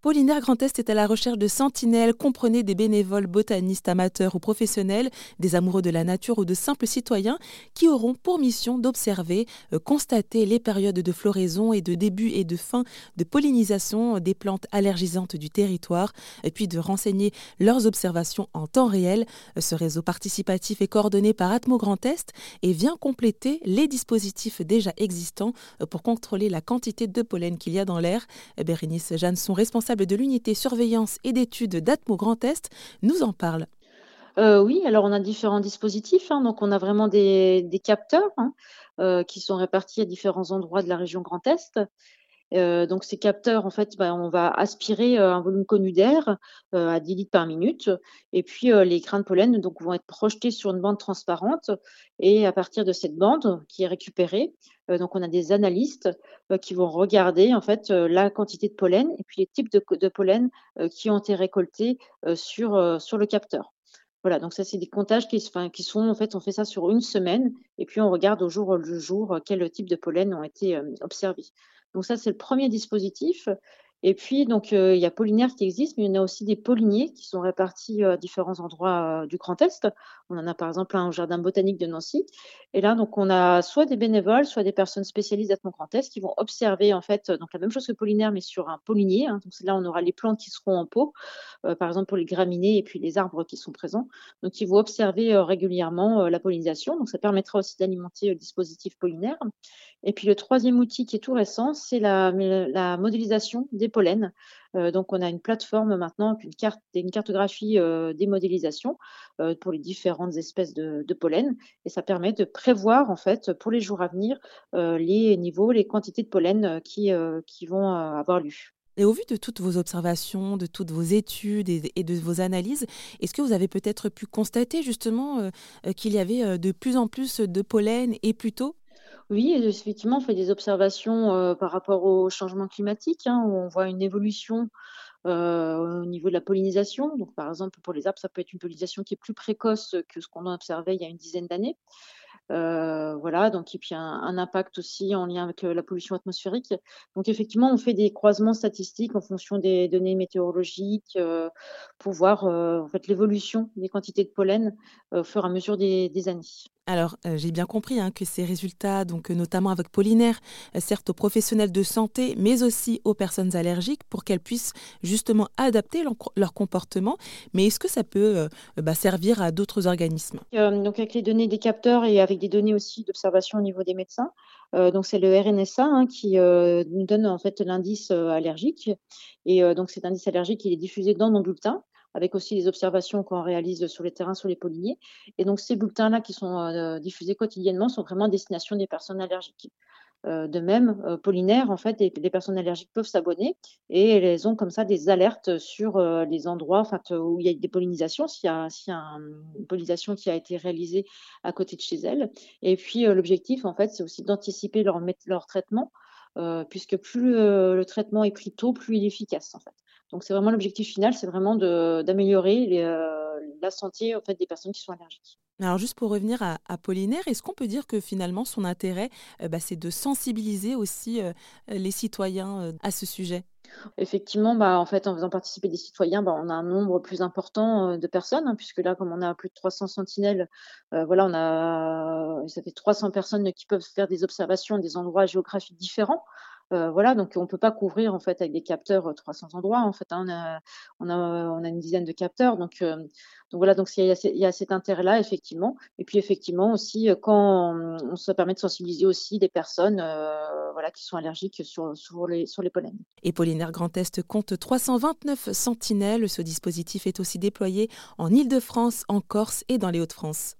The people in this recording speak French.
Paulinaire Grand Est est à la recherche de sentinelles, comprenez des bénévoles botanistes amateurs ou professionnels, des amoureux de la nature ou de simples citoyens qui auront pour mission d'observer, euh, constater les périodes de floraison et de début et de fin de pollinisation des plantes allergisantes du territoire, puis de renseigner leurs observations en temps réel. Euh, ce réseau participatif est coordonné par Atmo Grand Est et vient compléter les dispositifs déjà existants euh, pour contrôler la quantité de pollen qu'il y a dans l'air. Bérénice Jeanne, sont responsables de l'unité surveillance et d'études d'Atmo Grand Est, nous en parle. Euh, oui, alors on a différents dispositifs. Hein. donc on a vraiment des, capteurs hein, euh, qui sont répartis à différents endroits de la région Grand Est. Euh, donc ces capteurs, en fait, ben, on va aspirer un volume connu d'air à 10 litres par minute, et puis les grains de pollen donc vont être projetés sur une bande transparente, et à partir de cette bande qui est récupérée, donc on a des analystes qui vont regarder en fait la quantité de pollen et puis les types de, pollen qui ont été récoltés sur sur le capteur. Voilà, donc ça c'est des comptages qui, qui, sont en fait on fait ça sur une semaine et puis on regarde au jour le jour quel type de pollen ont été observés. Donc ça c'est le premier dispositif. Et puis, donc, il y a Pollinaire qui existe, mais il y en a aussi des polliniers qui sont répartis à différents endroits du Grand Est. On en a par exemple un au Jardin botanique de Nancy. Et là, donc, on a soit des bénévoles, soit des personnes spécialisées mon Grand Est qui vont observer, en fait, donc la même chose que Pollinaire, mais sur un pollinier. Hein. Donc, là, on aura les plantes qui seront en pot, par exemple pour les graminées et puis les arbres qui sont présents. Donc, ils vont observer régulièrement la pollinisation. Donc, ça permettra aussi d'alimenter le dispositif pollinaire. Et puis, le troisième outil qui est tout récent, c'est la modélisation des pollen. Euh, donc, on a une plateforme maintenant, une, carte, une cartographie euh, des modélisations euh, pour les différentes espèces de, pollen. Et ça permet de prévoir, en fait, pour les jours à venir, les niveaux, les quantités de pollen qui, qui vont avoir lieu. Et au vu de toutes vos observations, de toutes vos études et de vos analyses, est-ce que vous avez peut-être pu constater justement qu'il y avait de plus en plus de pollen et plutôt oui, effectivement, on fait des observations euh, par rapport au changement climatique, hein, où on voit une évolution euh, au niveau de la pollinisation. Donc, par exemple, pour les arbres, ça peut être une pollinisation qui est plus précoce que ce qu'on a observé il y a une dizaine d'années. Euh, voilà, donc et puis un, un, impact aussi en lien avec la pollution atmosphérique. Donc effectivement, on fait des croisements statistiques en fonction des données météorologiques pour voir en fait l'évolution des quantités de pollen au fur et à mesure des, des années. Alors, euh, j'ai bien compris hein, que ces résultats, donc euh, notamment avec Pollinaire, euh, servent aux professionnels de santé, mais aussi aux personnes allergiques pour qu'elles puissent justement adapter leur, comportement. Mais est-ce que ça peut bah, servir à d'autres organismes? Donc, avec les données des capteurs et avec des données aussi d'observation au niveau des médecins, donc c'est le RNSA hein, qui nous donne en fait l'indice allergique. Et donc cet indice allergique, il est diffusé dans nos bulletins avec aussi les observations qu'on réalise sur les terrains, sur les polliniers. Et donc, ces bulletins-là qui sont euh, diffusés quotidiennement sont vraiment destination des personnes allergiques. Euh, de même, euh, pollinaire, en fait, les, personnes allergiques peuvent s'abonner et elles ont comme ça des alertes sur les endroits où il y a des pollinisations, s'il y a, une pollinisation qui a été réalisée à côté de chez elles. Et puis, l'objectif, en fait, c'est aussi d'anticiper leur traitement, puisque plus le traitement est pris tôt, plus il est efficace, en fait. Donc c'est vraiment l'objectif final, c'est vraiment d'améliorer euh, la santé en fait, des personnes qui sont allergiques. Alors juste pour revenir à, Apollinaire, est-ce qu'on peut dire que finalement son intérêt, euh, bah, c'est de sensibiliser aussi euh, les citoyens à ce sujet? Effectivement, bah, en fait, en faisant participer des citoyens, bah, on a un nombre plus important de personnes, hein, puisque là, comme on a plus de 300 sentinelles, voilà, on a, ça fait 300 personnes qui peuvent faire des observations des endroits géographiques différents. Euh, voilà, donc on ne peut pas couvrir en fait avec des capteurs 300 euh, endroits. En fait, hein, on, a, on, a, on, a, une dizaine de capteurs. Donc, euh, donc voilà, donc il y, y a cet intérêt-là effectivement. Et puis effectivement aussi quand on, se permet de sensibiliser aussi des personnes voilà qui sont allergiques sur, sur les sur les pollens. Et Pollinaire Grand Est compte 329 sentinelles. Ce dispositif est aussi déployé en Île-de-France, en Corse et dans les Hauts-de-France.